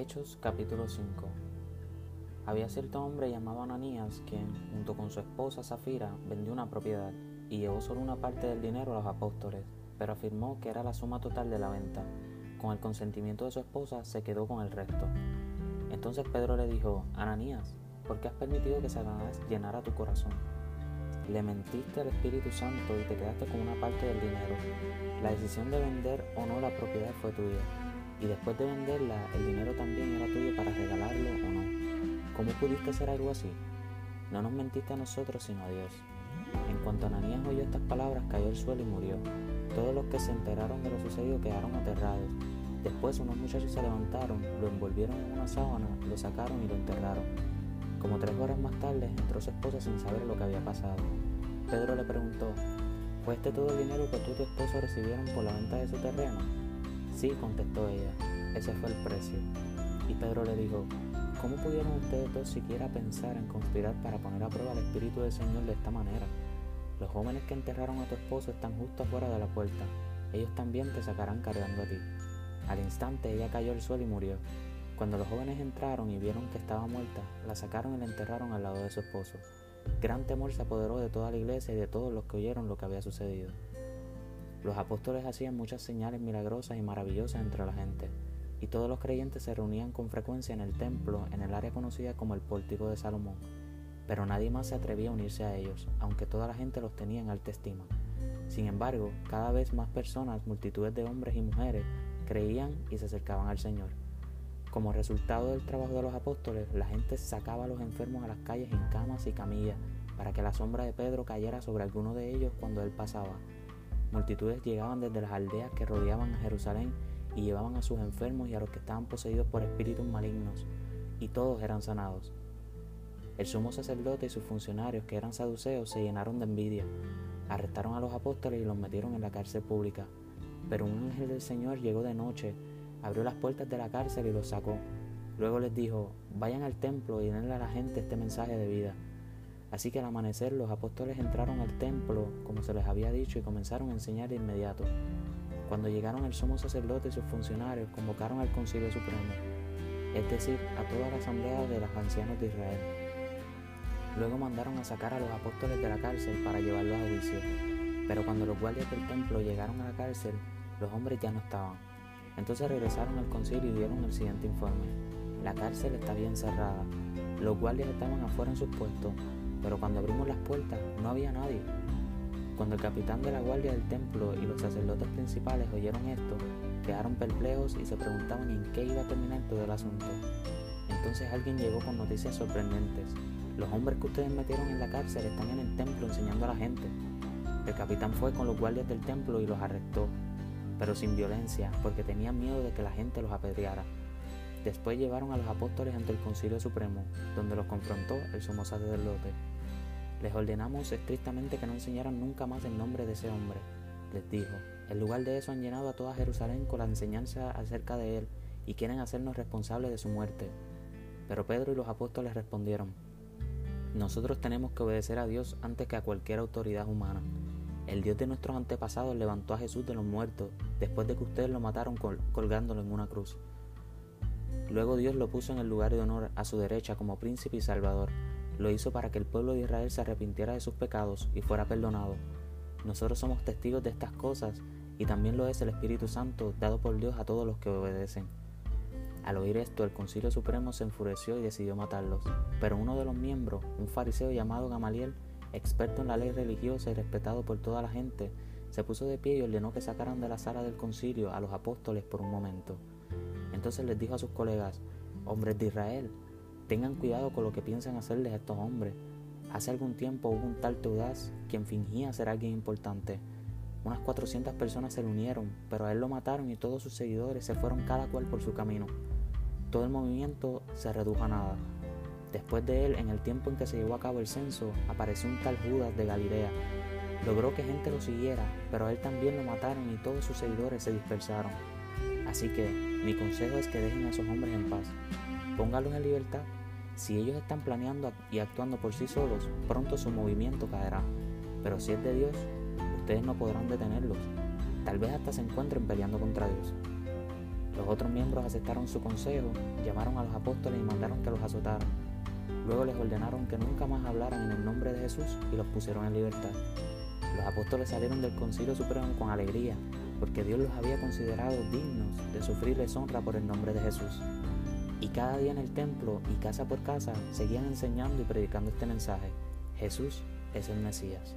Hechos capítulo 5 Había cierto hombre llamado Ananías quien, junto con su esposa Zafira, vendió una propiedad y llevó solo una parte del dinero a los apóstoles, pero afirmó que era la suma total de la venta. Con el consentimiento de su esposa se quedó con el resto. Entonces Pedro le dijo, Ananías, ¿por qué has permitido que Satanás llenara tu corazón? Le mentiste al Espíritu Santo y te quedaste con una parte del dinero. La decisión de vender o no la propiedad fue tuya. Y después de venderla, el dinero también era tuyo para regalarlo o no. ¿Cómo pudiste hacer algo así? No nos mentiste a nosotros, sino a Dios. En cuanto Ananías oyó estas palabras, cayó al suelo y murió. Todos los que se enteraron de lo sucedido quedaron aterrados. Después unos muchachos se levantaron, lo envolvieron en una sábana, lo sacaron y lo enterraron. Como tres horas más tarde entró su esposa sin saber lo que había pasado. Pedro le preguntó, ¿fue este todo el dinero que tú y tu esposo recibieron por la venta de su terreno? Sí, contestó ella, ese fue el precio. Y Pedro le dijo, ¿cómo pudieron ustedes dos siquiera pensar en conspirar para poner a prueba el Espíritu del Señor de esta manera? Los jóvenes que enterraron a tu esposo están justo afuera de la puerta. Ellos también te sacarán cargando a ti. Al instante ella cayó al suelo y murió. Cuando los jóvenes entraron y vieron que estaba muerta, la sacaron y la enterraron al lado de su esposo. Gran temor se apoderó de toda la iglesia y de todos los que oyeron lo que había sucedido. Los apóstoles hacían muchas señales milagrosas y maravillosas entre la gente, y todos los creyentes se reunían con frecuencia en el templo, en el área conocida como el Pórtico de Salomón. Pero nadie más se atrevía a unirse a ellos, aunque toda la gente los tenía en alta estima. Sin embargo, cada vez más personas, multitudes de hombres y mujeres, creían y se acercaban al Señor. Como resultado del trabajo de los apóstoles, la gente sacaba a los enfermos a las calles en camas y camillas para que la sombra de Pedro cayera sobre alguno de ellos cuando él pasaba. Multitudes llegaban desde las aldeas que rodeaban a Jerusalén y llevaban a sus enfermos y a los que estaban poseídos por espíritus malignos, y todos eran sanados. El sumo sacerdote y sus funcionarios, que eran saduceos, se llenaron de envidia. Arrestaron a los apóstoles y los metieron en la cárcel pública. Pero un ángel del Señor llegó de noche abrió las puertas de la cárcel y los sacó. Luego les dijo, vayan al templo y denle a la gente este mensaje de vida. Así que al amanecer los apóstoles entraron al templo, como se les había dicho, y comenzaron a enseñar de inmediato. Cuando llegaron el sumo sacerdote y sus funcionarios, convocaron al concilio supremo, es decir, a toda la asamblea de los ancianos de Israel. Luego mandaron a sacar a los apóstoles de la cárcel para llevarlos a juicio. Pero cuando los guardias del templo llegaron a la cárcel, los hombres ya no estaban entonces regresaron al concilio y dieron el siguiente informe. La cárcel está bien cerrada. Los guardias estaban afuera en sus puestos, pero cuando abrimos las puertas no había nadie. Cuando el capitán de la guardia del templo y los sacerdotes principales oyeron esto, quedaron perplejos y se preguntaban en qué iba a terminar todo el asunto. Entonces alguien llegó con noticias sorprendentes. Los hombres que ustedes metieron en la cárcel están en el templo enseñando a la gente. El capitán fue con los guardias del templo y los arrestó pero sin violencia, porque tenían miedo de que la gente los apedreara. Después llevaron a los apóstoles ante el Concilio Supremo, donde los confrontó el sumo sacerdote. Les ordenamos estrictamente que no enseñaran nunca más el nombre de ese hombre. Les dijo, en lugar de eso han llenado a toda Jerusalén con la enseñanza acerca de él y quieren hacernos responsables de su muerte. Pero Pedro y los apóstoles respondieron, nosotros tenemos que obedecer a Dios antes que a cualquier autoridad humana. El Dios de nuestros antepasados levantó a Jesús de los muertos después de que ustedes lo mataron colgándolo en una cruz. Luego Dios lo puso en el lugar de honor a su derecha como príncipe y salvador. Lo hizo para que el pueblo de Israel se arrepintiera de sus pecados y fuera perdonado. Nosotros somos testigos de estas cosas y también lo es el Espíritu Santo dado por Dios a todos los que obedecen. Al oír esto, el Concilio Supremo se enfureció y decidió matarlos, pero uno de los miembros, un fariseo llamado Gamaliel, experto en la ley religiosa y respetado por toda la gente, se puso de pie y ordenó que sacaran de la sala del concilio a los apóstoles por un momento. Entonces les dijo a sus colegas, hombres de Israel, tengan cuidado con lo que piensan hacerles a estos hombres. Hace algún tiempo hubo un tal Teudaz quien fingía ser alguien importante. Unas 400 personas se le unieron, pero a él lo mataron y todos sus seguidores se fueron cada cual por su camino. Todo el movimiento se redujo a nada. Después de él, en el tiempo en que se llevó a cabo el censo, apareció un tal Judas de Galilea. Logró que gente lo siguiera, pero a él también lo mataron y todos sus seguidores se dispersaron. Así que mi consejo es que dejen a esos hombres en paz. Póngalos en libertad. Si ellos están planeando y actuando por sí solos, pronto su movimiento caerá. Pero si es de Dios, ustedes no podrán detenerlos. Tal vez hasta se encuentren peleando contra Dios. Los otros miembros aceptaron su consejo, llamaron a los apóstoles y mandaron que los azotaran. Luego les ordenaron que nunca más hablaran en el nombre de Jesús y los pusieron en libertad. Los apóstoles salieron del concilio supremo con alegría, porque Dios los había considerado dignos de sufrir deshonra por el nombre de Jesús. Y cada día en el templo y casa por casa seguían enseñando y predicando este mensaje. Jesús es el Mesías.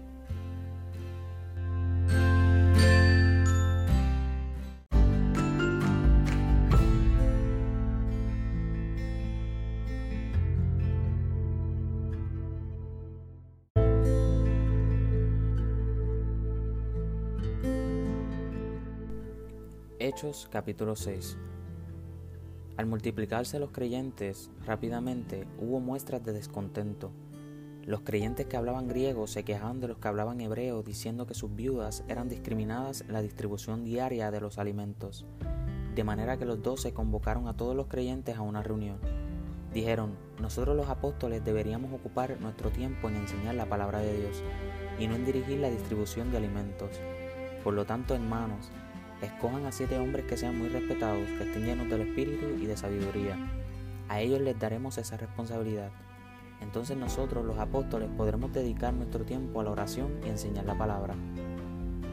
Hechos capítulo 6 Al multiplicarse los creyentes rápidamente hubo muestras de descontento. Los creyentes que hablaban griego se quejaban de los que hablaban hebreo diciendo que sus viudas eran discriminadas en la distribución diaria de los alimentos. De manera que los doce convocaron a todos los creyentes a una reunión. Dijeron, nosotros los apóstoles deberíamos ocupar nuestro tiempo en enseñar la palabra de Dios y no en dirigir la distribución de alimentos. Por lo tanto, hermanos, Escojan a siete hombres que sean muy respetados, que estén llenos del espíritu y de sabiduría. A ellos les daremos esa responsabilidad. Entonces nosotros, los apóstoles, podremos dedicar nuestro tiempo a la oración y enseñar la palabra.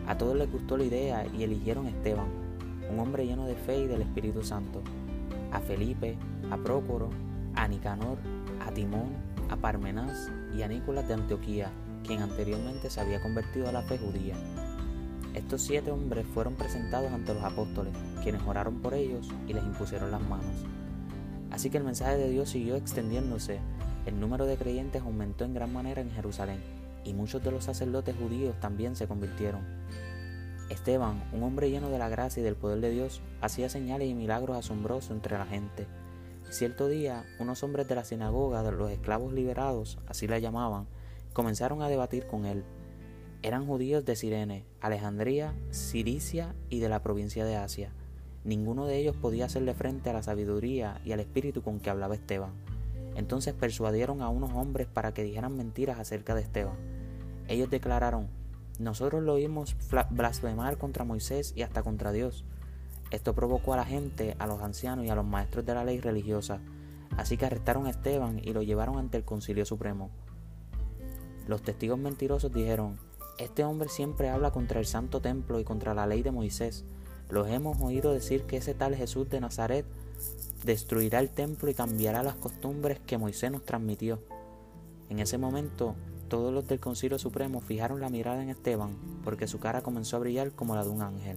A todos les gustó la idea y eligieron a Esteban, un hombre lleno de fe y del Espíritu Santo, a Felipe, a Prócoro, a Nicanor, a Timón, a Parmenás y a Nicolás de Antioquía, quien anteriormente se había convertido a la fe judía. Estos siete hombres fueron presentados ante los apóstoles, quienes oraron por ellos y les impusieron las manos. Así que el mensaje de Dios siguió extendiéndose, el número de creyentes aumentó en gran manera en Jerusalén, y muchos de los sacerdotes judíos también se convirtieron. Esteban, un hombre lleno de la gracia y del poder de Dios, hacía señales y milagros asombrosos entre la gente. Cierto día, unos hombres de la sinagoga de los esclavos liberados, así la llamaban, comenzaron a debatir con él eran judíos de Sirene, Alejandría, Cilicia y de la provincia de Asia. Ninguno de ellos podía hacerle frente a la sabiduría y al espíritu con que hablaba Esteban. Entonces persuadieron a unos hombres para que dijeran mentiras acerca de Esteban. Ellos declararon, nosotros lo oímos blasfemar contra Moisés y hasta contra Dios. Esto provocó a la gente, a los ancianos y a los maestros de la ley religiosa, así que arrestaron a Esteban y lo llevaron ante el concilio supremo. Los testigos mentirosos dijeron, este hombre siempre habla contra el santo templo y contra la ley de Moisés. Los hemos oído decir que ese tal Jesús de Nazaret destruirá el templo y cambiará las costumbres que Moisés nos transmitió. En ese momento, todos los del Concilio Supremo fijaron la mirada en Esteban, porque su cara comenzó a brillar como la de un ángel.